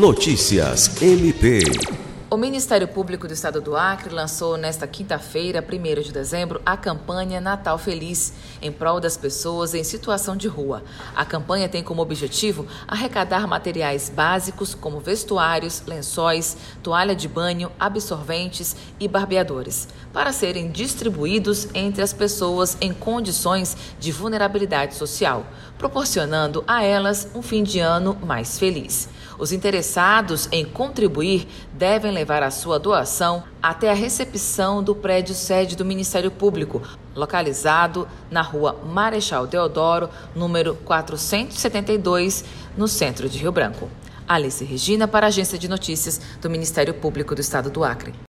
Notícias MP. O Ministério Público do Estado do Acre lançou nesta quinta-feira, 1 de dezembro, a campanha Natal Feliz, em prol das pessoas em situação de rua. A campanha tem como objetivo arrecadar materiais básicos como vestuários, lençóis, toalha de banho, absorventes e barbeadores, para serem distribuídos entre as pessoas em condições de vulnerabilidade social, proporcionando a elas um fim de ano mais feliz. Os interessados em contribuir devem levar a sua doação até a recepção do prédio sede do Ministério Público, localizado na rua Marechal Deodoro, número 472, no centro de Rio Branco. Alice Regina, para a Agência de Notícias do Ministério Público do Estado do Acre.